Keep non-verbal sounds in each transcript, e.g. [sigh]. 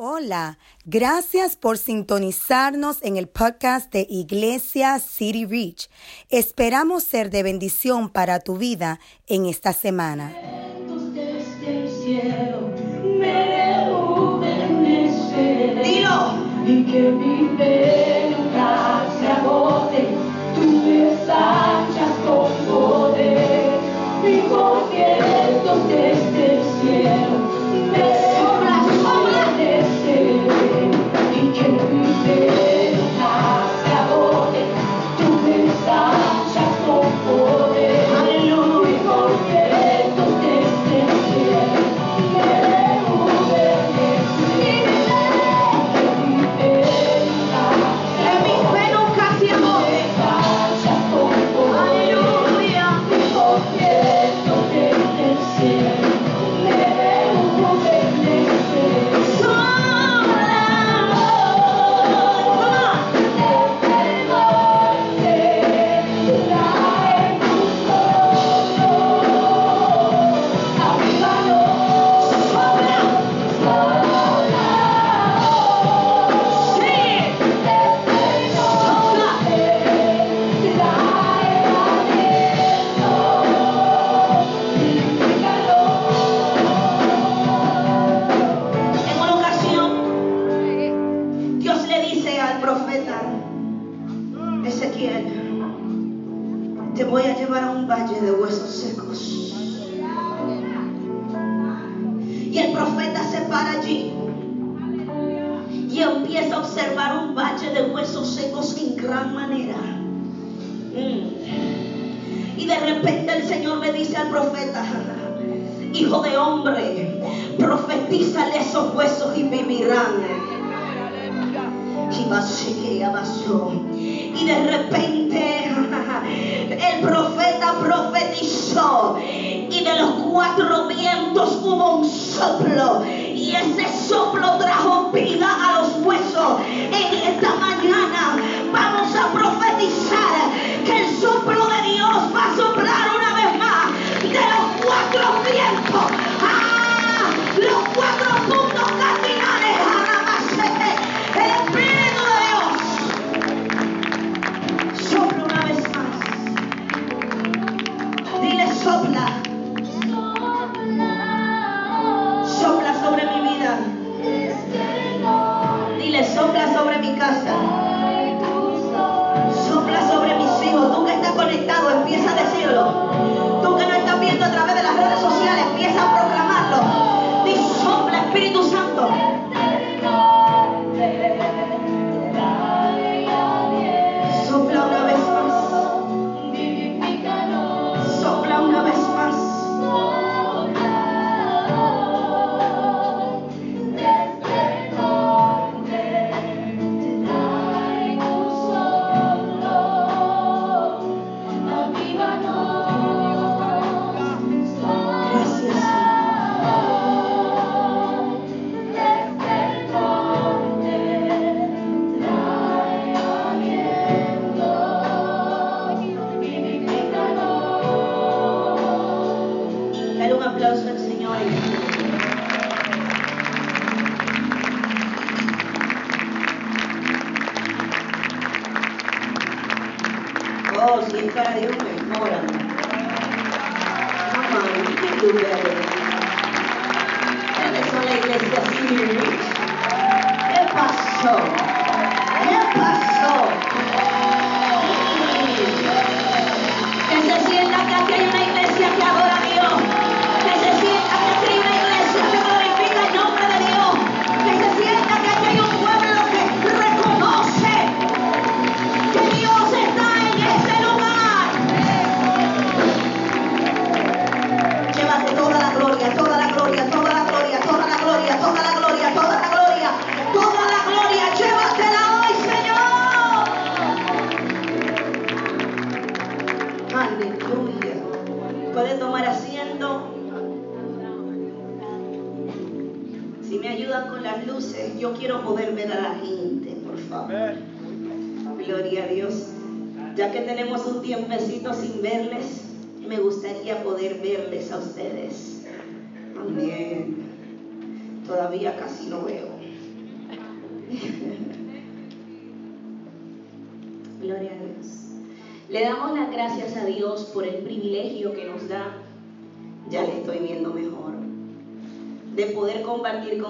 Hola, gracias por sintonizarnos en el podcast de Iglesia City Reach. Esperamos ser de bendición para tu vida en esta semana.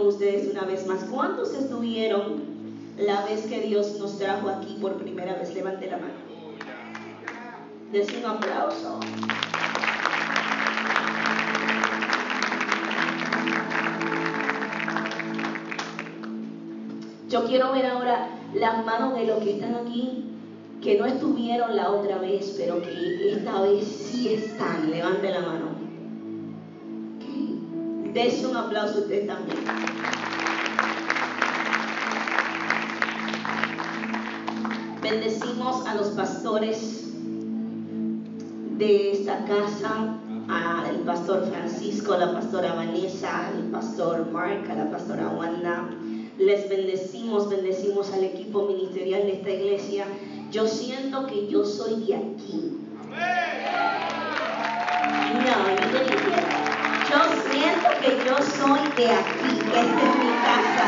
Ustedes una vez más. ¿Cuántos estuvieron la vez que Dios nos trajo aquí por primera vez? Levante la mano. Des un aplauso. Yo quiero ver ahora las manos de los que están aquí, que no estuvieron la otra vez, pero que esta vez sí están. Levante la mano. Dese un aplauso a usted también. Bendecimos a los pastores de esta casa, al pastor Francisco, a la pastora Vanessa, al pastor Mark, a la pastora Wanda les bendecimos, bendecimos al equipo ministerial de esta iglesia. Yo siento que yo soy de aquí. No, yo Yo siento que yo soy de aquí, esta es mi casa.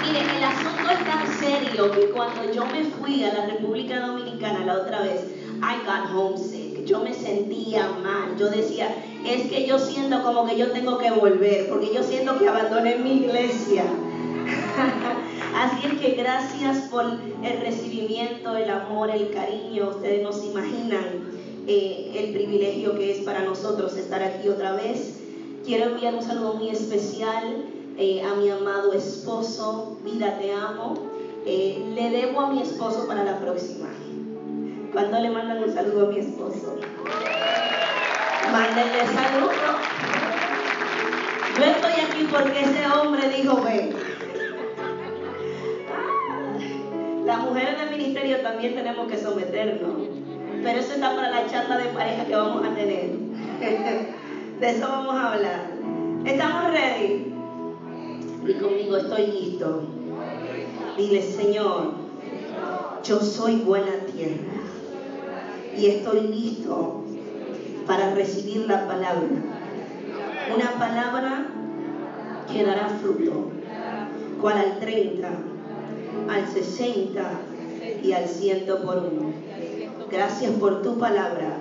Miren, el asunto es tan serio que cuando yo me fui a la República Dominicana la otra vez, I got homesick. Yo me sentía mal. Yo decía, es que yo siento como que yo tengo que volver, porque yo siento que abandoné mi iglesia. [laughs] Así es que gracias por el recibimiento, el amor, el cariño. Ustedes no se imaginan eh, el privilegio que es para nosotros estar aquí otra vez. Quiero enviar un saludo muy especial eh, a mi amado esposo. Vida, te amo. Eh, le debo a mi esposo para la próxima. ¿Cuándo le mandan un saludo a mi esposo? Mándenle saludo. Yo estoy aquí porque ese hombre dijo, ven. Las mujeres del ministerio también tenemos que someternos. Pero eso está para la charla de pareja que vamos a tener. [laughs] De eso vamos a hablar. ¿Estamos ready? Y conmigo estoy listo. Dile, Señor, yo soy buena tierra. Y estoy listo para recibir la palabra. Una palabra que dará fruto, cual al 30, al 60 y al 100 por uno. Gracias por tu palabra.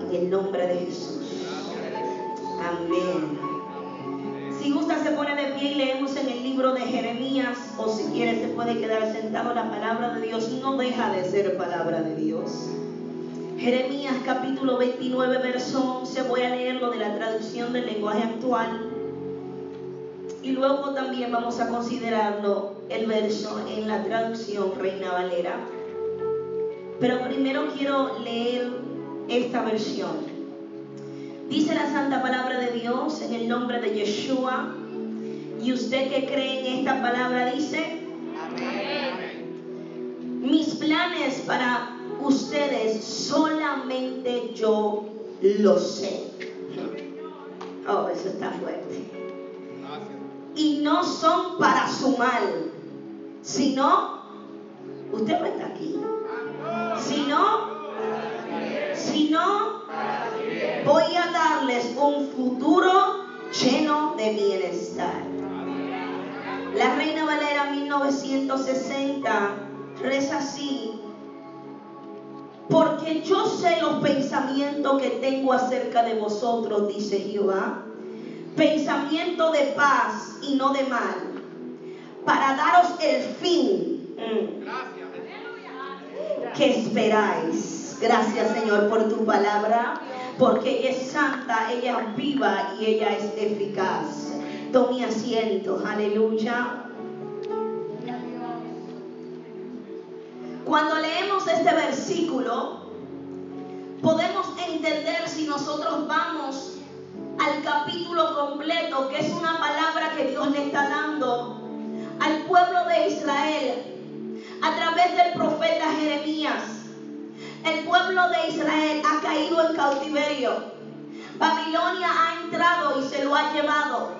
En el nombre de Jesús. Amén. Si gusta se pone de pie y leemos en el libro de Jeremías o si quiere se puede quedar sentado. La palabra de Dios no deja de ser palabra de Dios. Jeremías capítulo 29, verso 11, voy a leerlo de la traducción del lenguaje actual. Y luego también vamos a considerarlo el verso en la traducción Reina Valera. Pero primero quiero leer esta versión. Dice la santa palabra de Dios en el nombre de Yeshua. Y usted que cree en esta palabra dice, Amén. mis planes para ustedes, solamente yo lo sé. Oh, eso está fuerte. Y no son para su mal, sino, usted no está aquí, sino, sino, voy a darles un futuro lleno de bienestar. La Reina Valera 1960 reza así, porque yo sé los pensamientos que tengo acerca de vosotros, dice Jehová. Pensamiento de paz y no de mal, para daros el fin mm, que esperáis. Gracias Señor por tu palabra, porque ella es santa, ella es viva y ella es eficaz. Tome asiento, aleluya. Cuando leemos este versículo, podemos entender si nosotros vamos al capítulo completo, que es una palabra que Dios le está dando al pueblo de Israel a través del profeta Jeremías. El pueblo de Israel ha caído en cautiverio. Babilonia ha entrado y se lo ha llevado.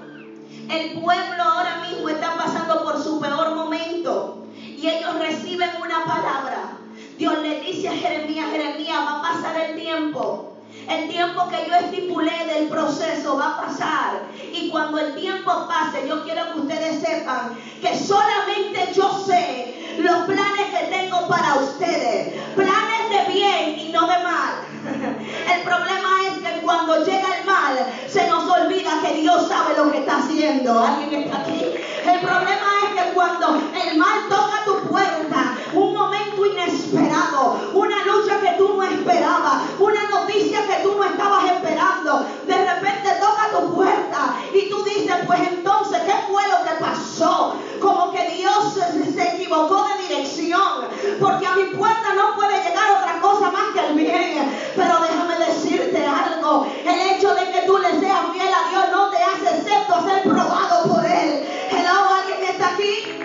El pueblo ahora mismo está pasando por su peor momento y ellos reciben una palabra. Dios le dice a Jeremías, Jeremías, va a pasar el tiempo. El tiempo que yo estipulé del proceso va a pasar. Y cuando el tiempo pase, yo quiero que ustedes sepan que solamente yo sé los planes que tengo para ustedes. Planes de bien y no de mal. [laughs] El problema es que cuando llega el mal, se nos olvida que Dios sabe lo que está haciendo. ¿Alguien está aquí? El problema es que cuando el mal toca tu puerta, un momento inesperado, una lucha que tú no esperabas, una noticia que tú no estabas esperando, de repente toca tu puerta y tú dices, pues entonces, ¿qué fue lo que pasó? Como que Dios se, equivocó de dirección, porque a mi puerta no puede llegar otra cosa más que el bien. Pero déjame decirte algo, el hecho de que tú le seas fiel a Dios no te hace excepto ser probado por Él. Hello, ¿alguien está aquí?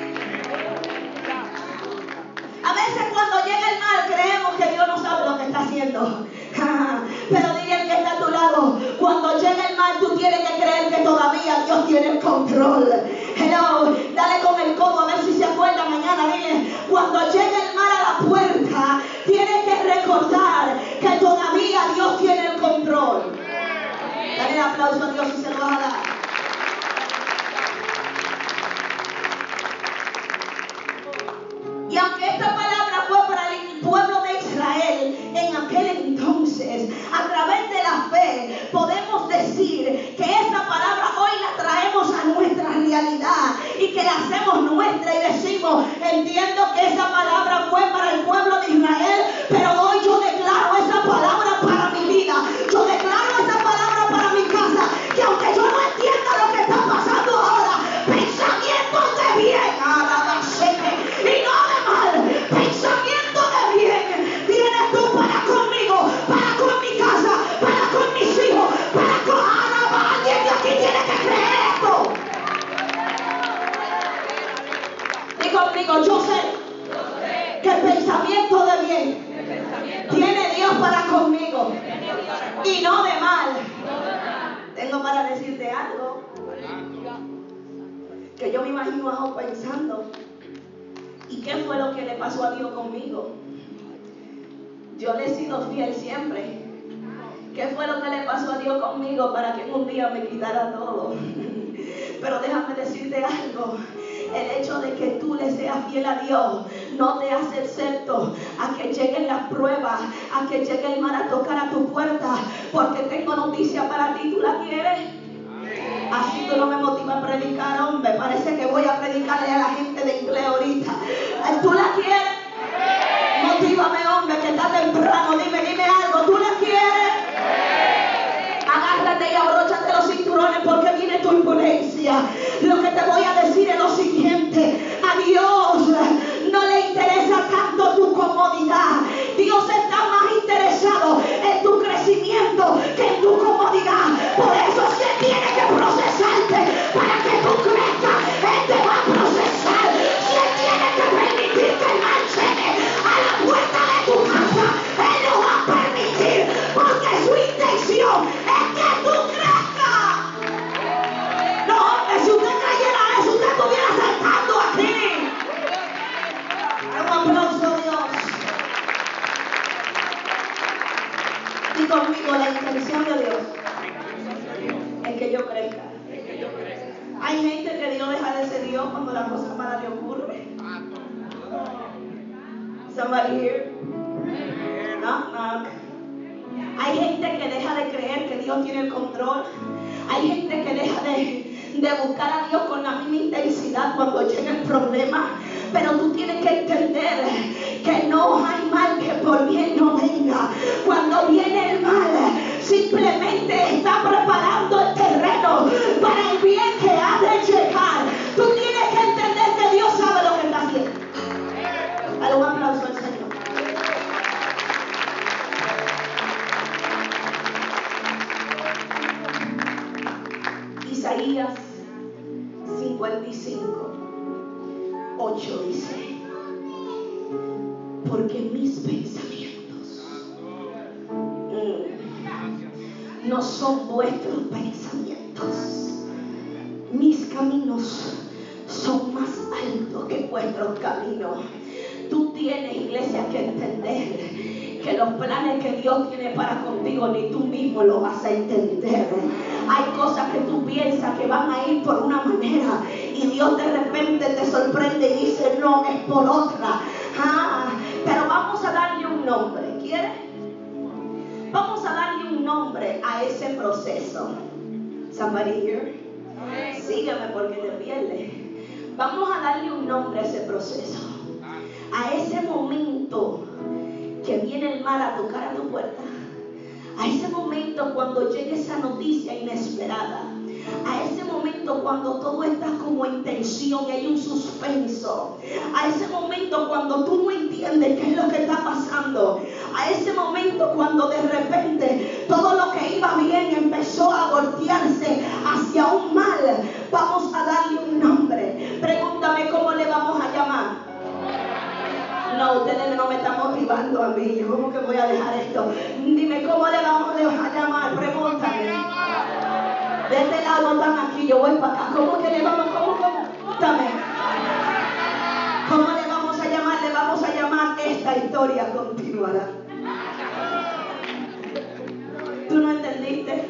A veces cuando llega el mal creemos que Dios no sabe lo que está haciendo. [laughs] Pero dile al que está a tu lado, cuando llega el mal tú tienes que creer que todavía Dios tiene el control. Hello, dale con el codo a ver si se acuerda mañana. Dile, cuando llega el mal a la puerta, tienes que recordar que todavía Dios tiene el control. Dale el aplauso a Dios si se lo vas a dar. El hecho de que tú le seas fiel a Dios no te hace excepto a que lleguen las pruebas, a que llegue el mal a tocar a tu puerta. Porque tengo noticia para ti. ¿Tú la quieres? Así tú no me motivas a predicar, hombre. Parece que voy a predicarle a la gente de inglés ahorita. ¿Tú la quieres? Motívame, hombre, que está temprano. Dime, dime algo. ¿Tú la quieres? Agárrate y abróchate los cinturones porque viene tu imponencia. Lo que te voy a Conmigo la intención de Dios es que yo crezca. Hay gente que Dios deja de ser Dios cuando la cosa mala le ocurre. Somebody here? Knock, knock. Hay gente que deja de creer que Dios tiene el control. Hay gente que deja de, de buscar a Dios con la misma intensidad cuando llega el problema. Pero tú tienes que entender que no hay mal que por bien no venga. Cuando viene repente te sorprende y dice, no, es por otra. Ah, pero vamos a darle un nombre, ¿quieres? Vamos a darle un nombre a ese proceso. Somebody here? Sígueme porque te pierdes. Vamos a darle un nombre a ese proceso. A ese momento que viene el mal a tocar a tu puerta. A ese momento cuando llegue esa noticia inesperada. A ese momento cuando todo está como en tensión y hay un suspenso. A ese momento cuando tú no entiendes qué es lo que está pasando. A ese momento cuando de repente todo lo que iba bien empezó a voltearse hacia un mal. Vamos a darle un nombre. Pregúntame cómo le vamos a llamar. No, ustedes no me están motivando a mí. Yo cómo que voy a dejar esto. Dime cómo le vamos a llamar. Pregúntame. De este lado están aquí, yo voy para acá. ¿Cómo que le vamos? ¿Cómo? ¿Cómo? Dame. ¿Cómo le vamos a llamar? Le vamos a llamar esta historia continuará. ¿Tú no entendiste?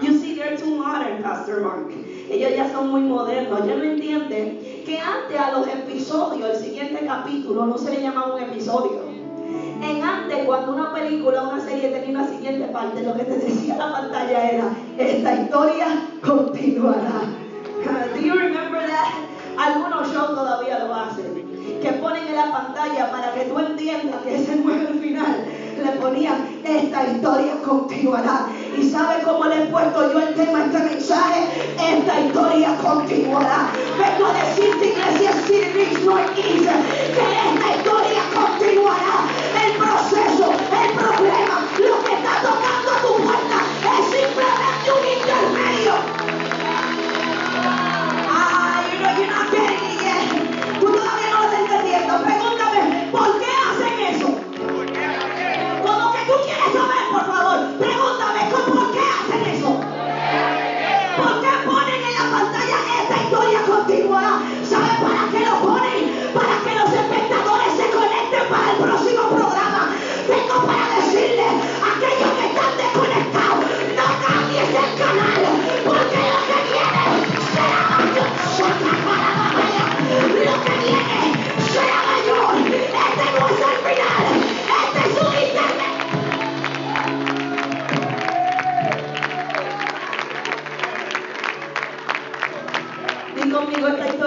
You see, they're too modern, Pastor Mark. Ellos ya son muy modernos. Ya no entienden que antes a los episodios, el siguiente capítulo, no se le llamaba un episodio. En antes, cuando una película o una serie tenía una siguiente parte, lo que te decía la pantalla era, esta historia continuará. Do you remember that? Algunos shows todavía lo hacen. Que ponen en la pantalla para que tú entiendas que ese no es el final. Le ponían, esta historia continuará. ¿Y sabe cómo le he puesto yo el tema a este mensaje? Esta historia continuará. Vengo a decirte, iglesia City no que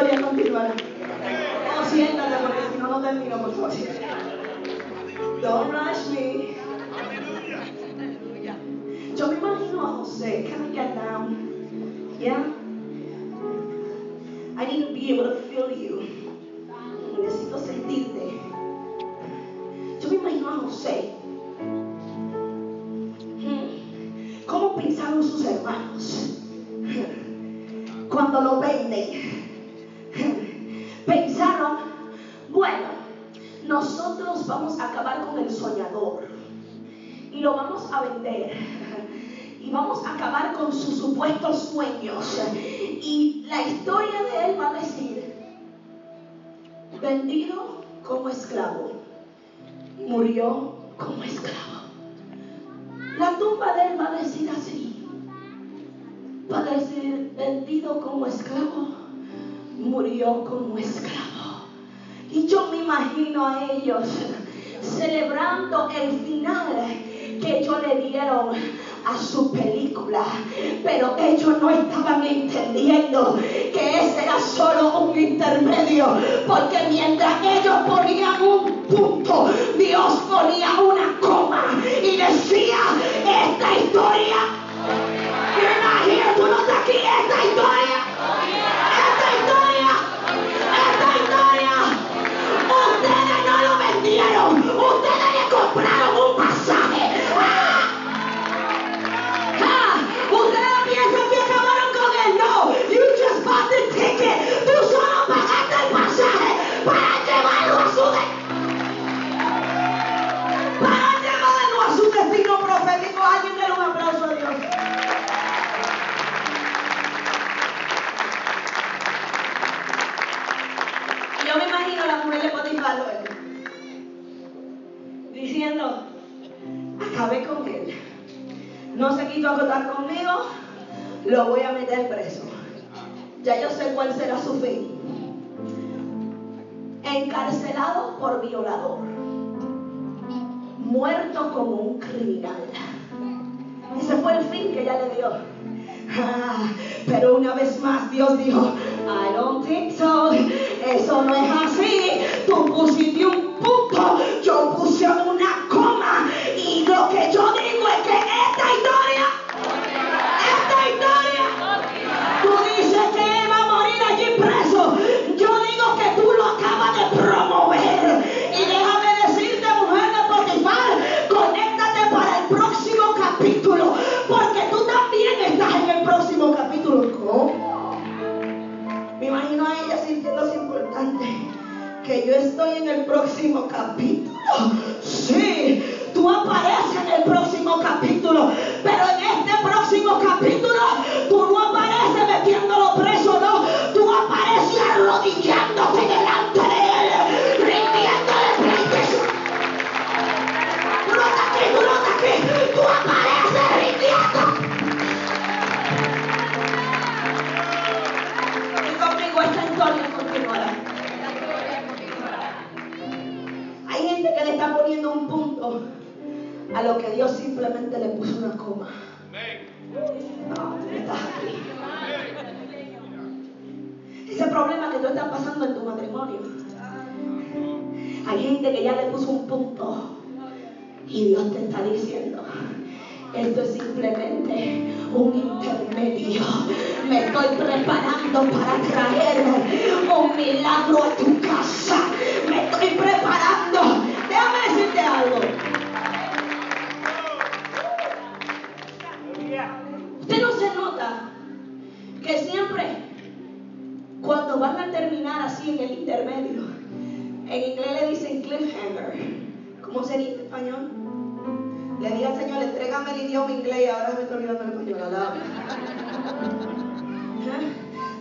historia continuará. No, siéntate porque si no, no termino, por favor. Don't rush me. Yo me imagino a José. Can I get down? Yeah? I need to be able to feel you. Necesito sentirte. Yo me imagino a José. Hmm. ¿Cómo pensaron sus hermanos? [laughs] Cuando lo venden. Acabar con sus supuestos sueños. Y la historia de él va a decir vendido como esclavo murió como esclavo. La tumba de él va a decir así va a decir vendido como esclavo murió como esclavo. Y yo me imagino a ellos celebrando el final que ellos le dieron a su película. Pero ellos no estaban entendiendo que ese era solo un intermedio. Porque mientras ellos ponían un punto, Dios ponía una coma y decía, esta historia, aquí, esta historia,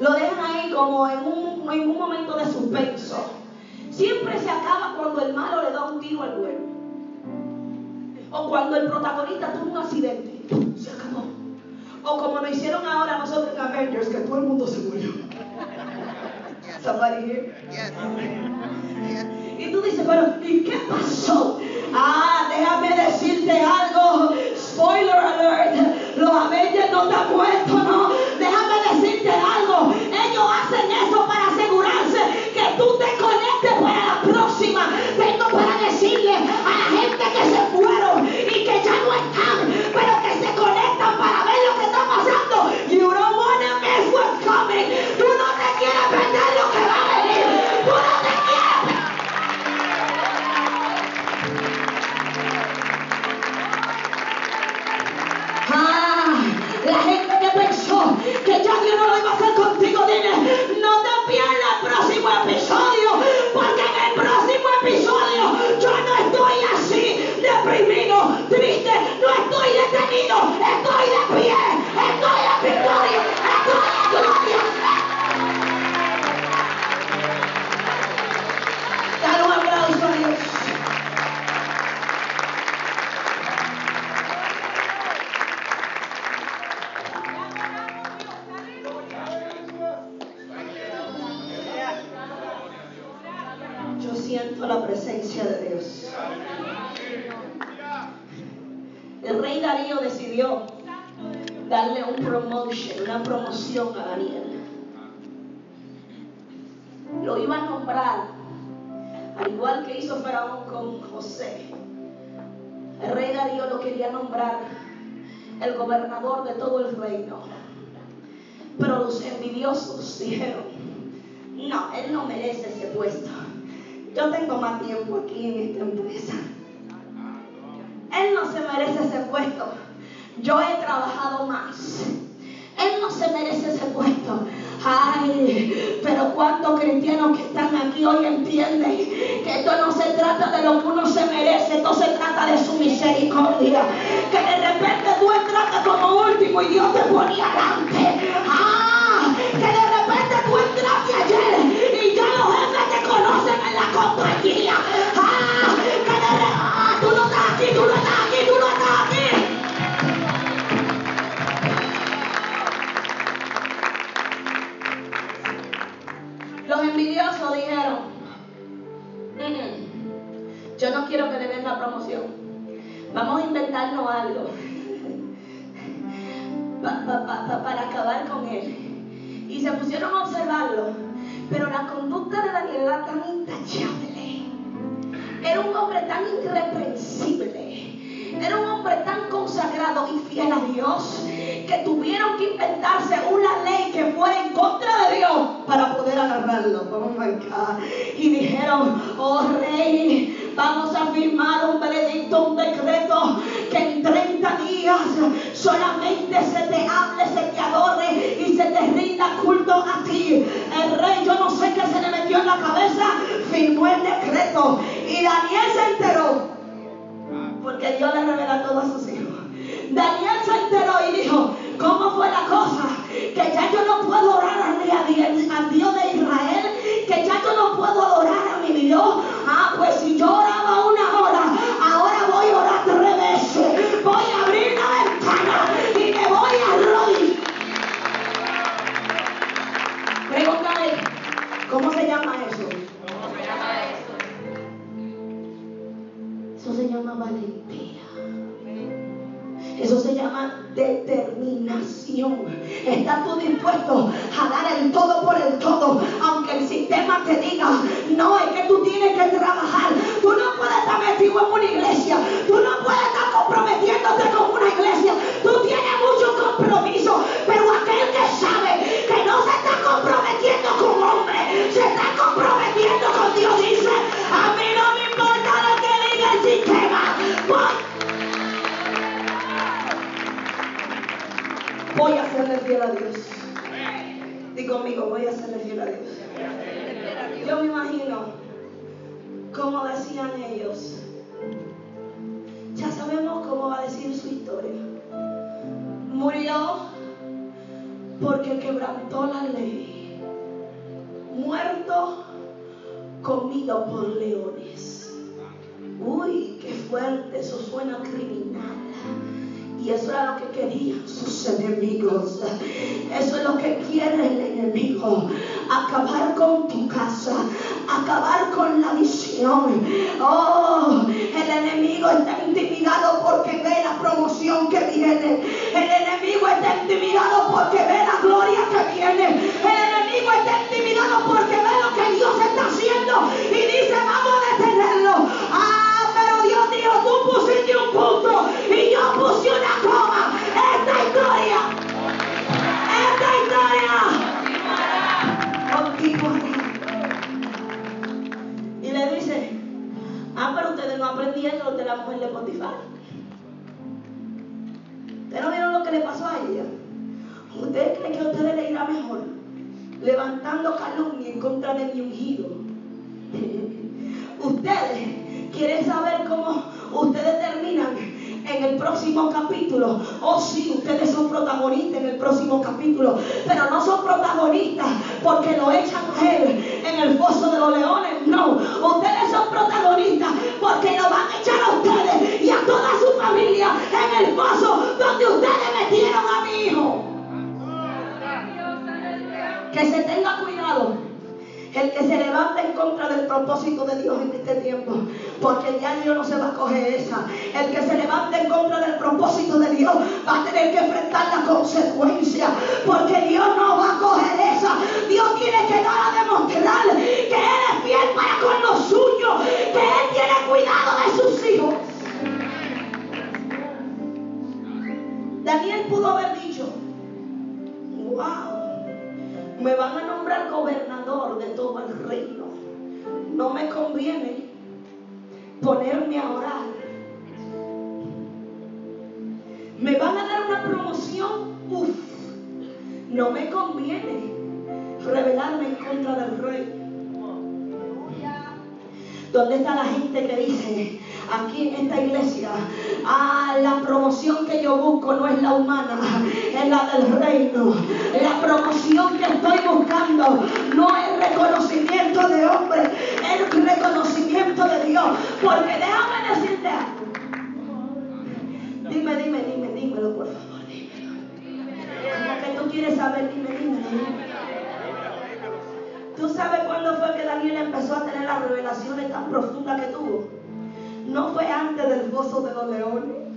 Lo dejan ahí como en un, en un momento de suspenso. Siempre se acaba cuando el malo le da un tiro al bueno. O cuando el protagonista tuvo un accidente. Se acabó. O como nos hicieron ahora nosotros en Avengers, que todo el mundo se murió. Somebody here? Y tú dices, pero ¿y qué pasó? Ah, déjame decirte algo. Spoiler alert. Los Avengers no están muertos, estoy de pie, una promoción a Daniel. Lo iba a nombrar, al igual que hizo Faraón con José. El rey Darío lo quería nombrar el gobernador de todo el reino. Pero los envidiosos dijeron, no, él no merece ese puesto. Yo tengo más tiempo aquí en esta empresa. Él no se merece ese puesto. Yo he trabajado más. Él no se merece ese puesto. Ay, pero cuántos cristianos que están aquí hoy entienden que esto no se trata de lo que uno se merece, esto se trata de su misericordia. Que de repente tú entraste como último y Dios te ponía adelante. Ah, que de repente tú entraste ayer y ya los jefes te conocen en la compañía. Ah, que de repente, ah, tú no estás aquí, tú no envidiosos dijeron, "Mm, yo no quiero que le den la promoción. Vamos a inventarnos algo. para acabar con él. Y se pusieron a observarlo. Pero la conducta de Daniel era tan intachable. Era un hombre tan irreprensible. Era un hombre tan consagrado y fiel a Dios que tuvieron que inventarse una ley que fuera en contra de Dios para poder agarrarlo. Oh my God. Y dijeron, oh rey, vamos a firmar un veredicto, un decreto que en 30 días solamente se te hable, se te adore y se te rinda culto a ti. El rey, yo no sé qué se le metió en la cabeza, firmó el decreto y Daniel se enteró. Porque Dios le revela todo a sus hijos. Daniel se ¿cómo fue la cosa? Que ya yo no puedo orar a, Dios de Israel, que ya yo no puedo adorar a mi Dios. Ah, pues si yo llama determinación. ¿Estás tú dispuesto a dar el todo por el todo? Aunque el sistema te diga, no, es que tú tienes que trabajar. Tú no puedes estar metido en una iglesia. Tú no puedes estar comprometiéndote con una iglesia. Serle a Dios. Di conmigo, voy a serle fiel a Dios. Yo me imagino cómo decían ellos. Ya sabemos cómo va a decir su historia. Murió porque quebrantó la ley. Muerto, comido por leones. Uy, qué fuerte, eso suena criminal. Y eso era lo que querían sus enemigos. Eso es lo que quiere el enemigo. Acabar con tu casa. Acabar con la visión. Oh, el enemigo está intimidado porque ve la promoción que viene. El enemigo está intimidado porque ve la gloria que viene. Mi ungido. ustedes quieren saber cómo ustedes terminan en el próximo capítulo. Oh, sí, ustedes son protagonistas en el próximo capítulo, pero no son protagonistas porque lo echan a él en el foso de los leones. El que se levanta en contra del propósito de Dios en este tiempo, porque ya Dios no se va a coger esa. El que se levanta en contra del propósito de Dios va a tener que enfrentar la consecuencia, porque Dios no va a coger esa. Dios tiene que dar a demostrar que Él es fiel para con los suyos, que Él tiene cuidado de sus hijos. Daniel pudo haber dicho, wow me van a nombrar gobernador de todo el reino. No me conviene ponerme a orar. Me van a dar una promoción. Uf, no me conviene rebelarme en contra del rey. ¿Dónde está la gente que dice aquí en esta iglesia, ah, la promoción que yo busco no es la humana, es la del reino. La promoción que estoy buscando no es reconocimiento de hombre, es reconocimiento de Dios. Porque déjame decirte algo. Dime, dime, dime, dímelo por favor, dímelo. Como que tú quieres saber, dime, dime, dime. ¿Tú sabes cuándo fue que Daniel empezó a tener las revelaciones tan profundas que tuvo? No fue antes del gozo de los leones.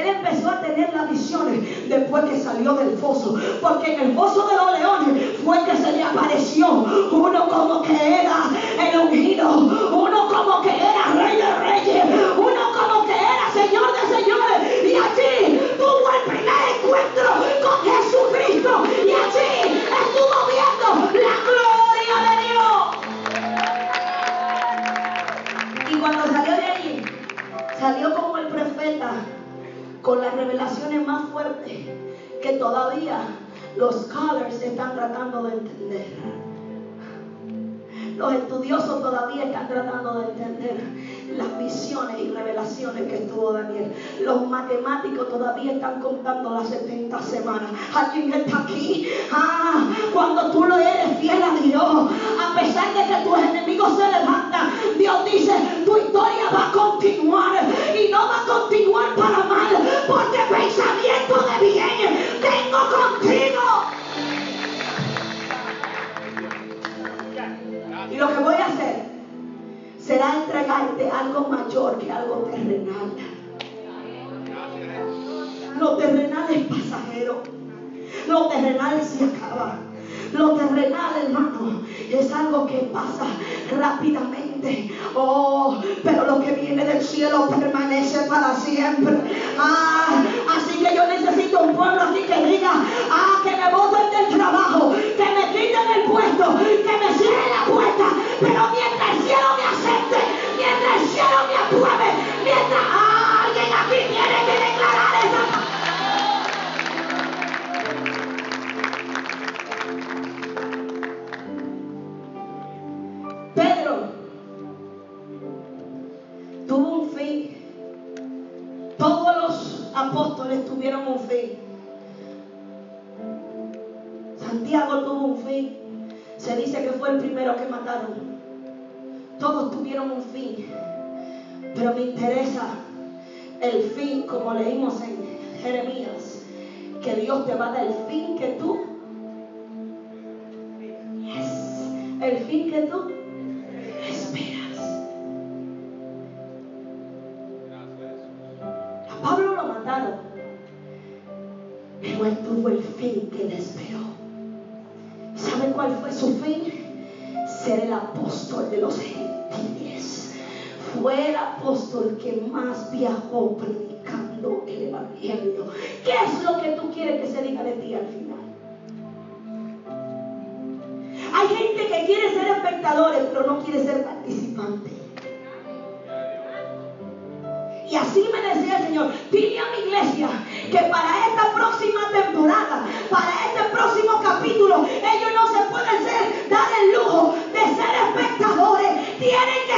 él empezó a tener las visiones después que salió del foso. Porque en el foso de los leones fue que se le apareció uno como que era el ungido, uno como que era rey de reyes, uno como que era señor de señores. Y allí salió como el profeta con las revelaciones más fuertes que todavía los scholars están tratando de entender. Los estudiosos todavía están tratando de entender las visiones y revelaciones que tuvo Daniel. Los matemáticos todavía están contando las 70 semanas. Alguien está aquí. Ah, cuando tú lo eres fiel a Dios, a pesar de que tus enemigos se levantan, Dios dice, tu historia va a continuar y no va a continuar para mal, porque pensamiento de bien tengo contigo. Y lo que voy a hacer será entregarte algo mayor que algo terrenal. Lo terrenal es pasajero. Lo terrenal se acaba. Lo terrenal, hermano, es algo que pasa rápidamente. Oh, pero lo que viene del cielo permanece para siempre. Ah, así que yo necesito un pueblo así que diga, ah, que me voten del trabajo, que me quiten el puesto, que me cierren la puerta. Pero mientras el cielo me acepte, mientras el cielo me apruebe, mientras como leímos en Jeremías, que Dios te va a dar ¿Qué es lo que tú quieres que se diga de ti al final? Hay gente que quiere ser espectadores, pero no quiere ser participantes. Y así me decía el Señor, dile a mi iglesia que para esta próxima temporada, para este próximo capítulo, ellos no se pueden ser, dar el lujo de ser espectadores, tienen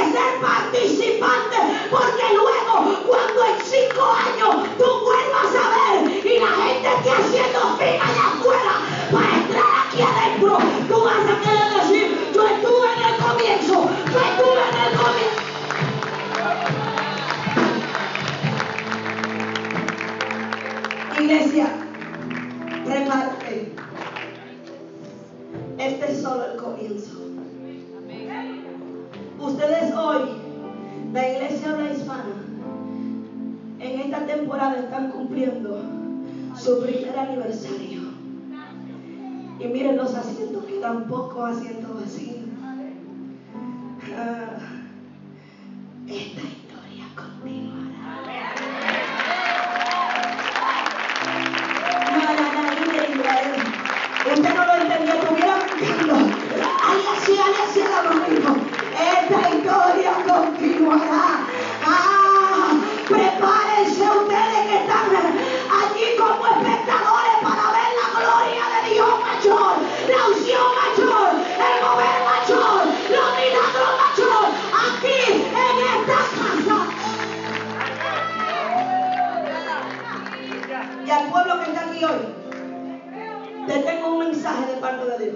te tengo un mensaje de parte de Dios.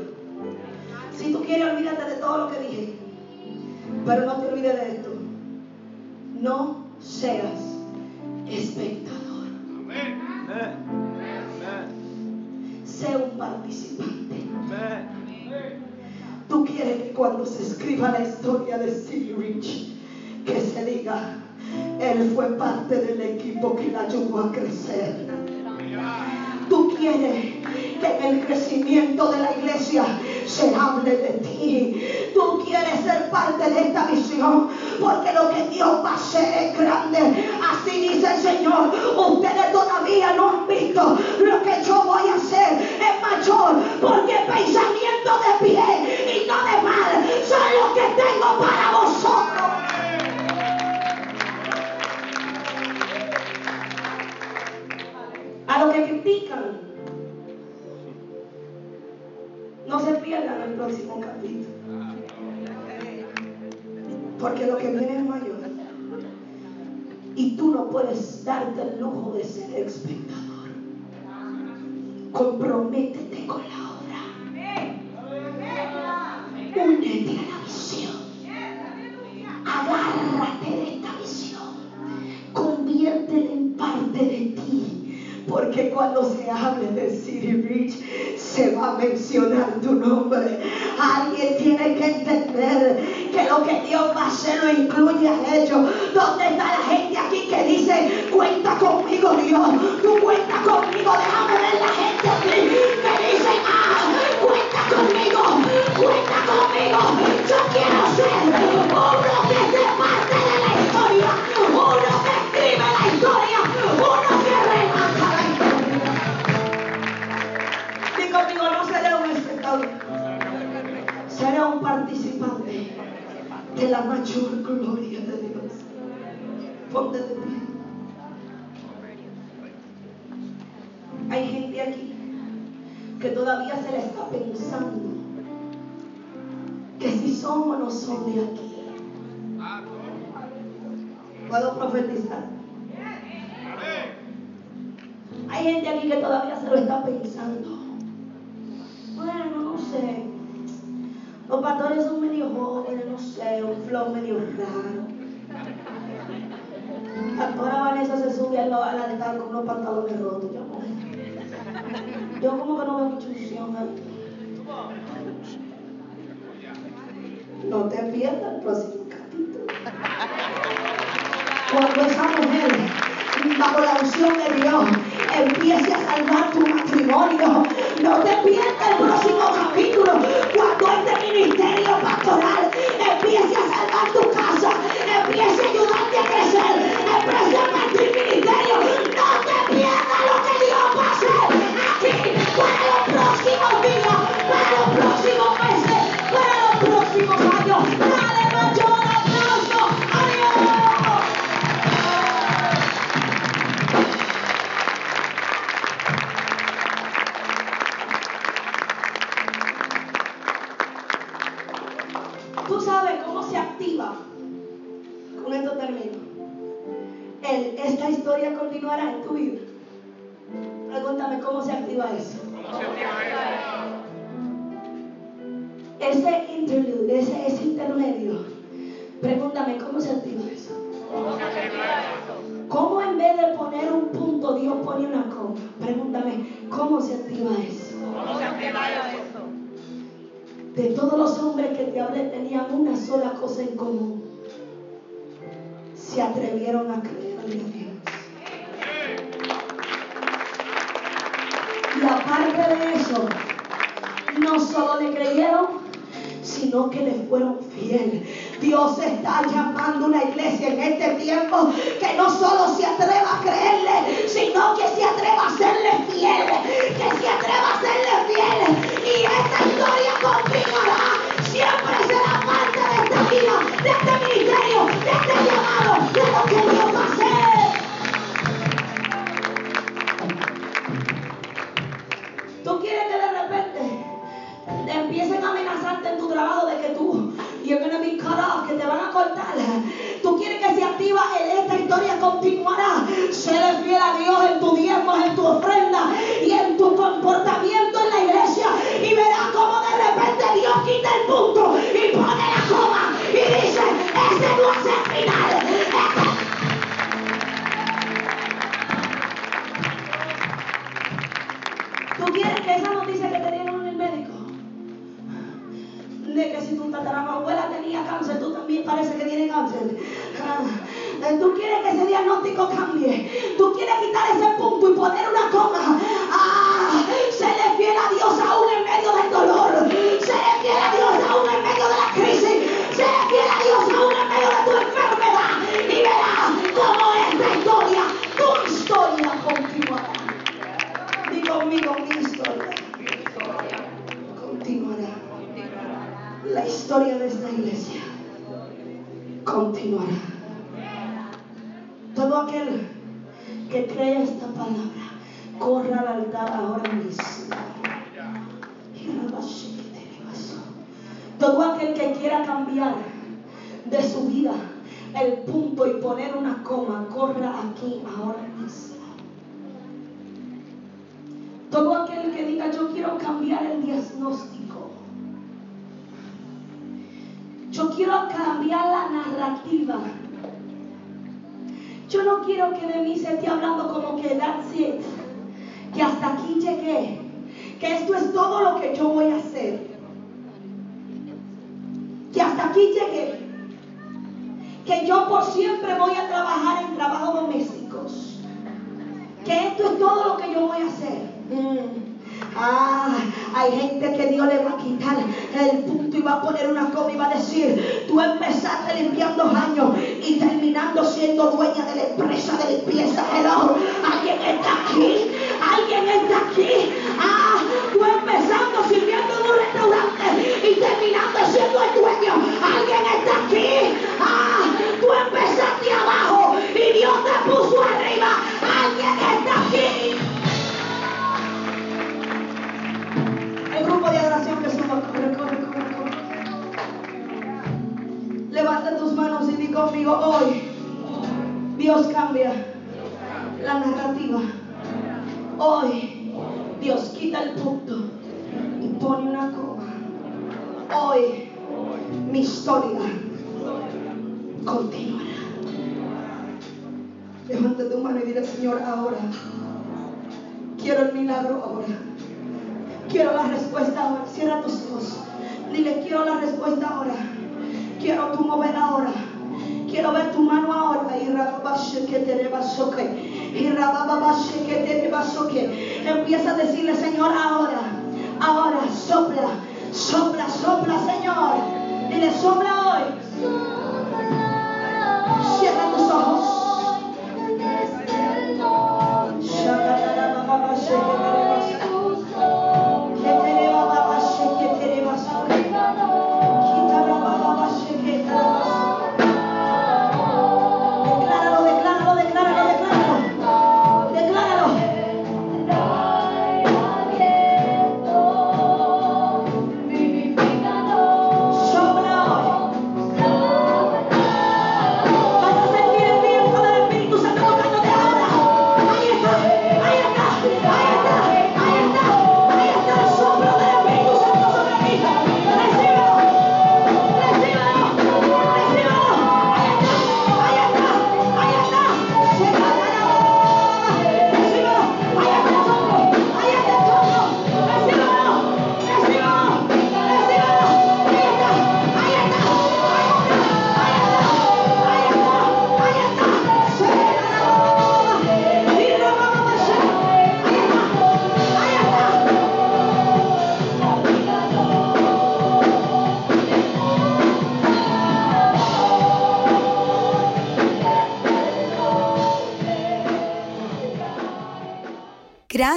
Si tú quieres, olvídate de todo lo que dije. Pero no te olvides de esto. No seas espectador. Sé un participante. Tú quieres que cuando se escriba la historia de City Rich, que se diga Él fue parte del equipo que la ayudó a crecer. Tú quieres que en el crecimiento de la iglesia se hable de ti. Tú quieres ser parte de esta visión porque lo que Dios va a hacer es grande. Así dice el Señor. Ustedes todavía no han visto lo que yo voy a hacer. Es mayor porque pensamiento de pie y no de mal son los que tengo para vosotros. A los que critican, se pierdan el próximo capítulo. Porque lo que viene es mayor. Y tú no puedes darte el lujo de ser espectador. Comprométete con la obra. Cuando se hable de City Beach, se va a mencionar tu nombre. Alguien tiene que entender que lo que Dios va a hacer lo incluye a ellos. ¿Dónde está la gente aquí que dice, cuenta conmigo Dios? Tú cuenta conmigo, déjame ver la gente aquí que dice, ah, cuenta conmigo, cuenta conmigo. Yo quiero ser uno que de la mayor gloria de Dios. Ponte de pie. Hay gente aquí que todavía se le está pensando que si son o no son de aquí. ¿Puedo profetizar? Hay gente aquí que todavía se lo está pensando. Bueno, no sé. Los pastores son medio jóvenes, no sé, un flow medio raro. Pastora Vanessa se sube a la a la de con unos pantalones rotos. Yo, yo como que no veo mucha ahí. No te pierdas el próximo capítulo. Cuando esa mujer, bajo la unción de Dios, empiece a salvar tu matrimonio, no te pierdas el próximo capítulo. Cuando este ministerio pastoral empiece a salvar tu casa, empiece a ayudarte a crecer, empiece a partir ministerio, no te pierdas lo que Dios va a hacer aquí sino que le fueron fiel. Dios está llamando una iglesia en este tiempo que no solo se atreva a creerle, sino que se atreva a serle fiel. Que se Tú quieres que se activa, en esta historia continuará. Séle fiel a Dios en tu diezmo, en tu ofrenda y en tu comportamiento en la iglesia. Y verás cómo de repente Dios quita el punto y pone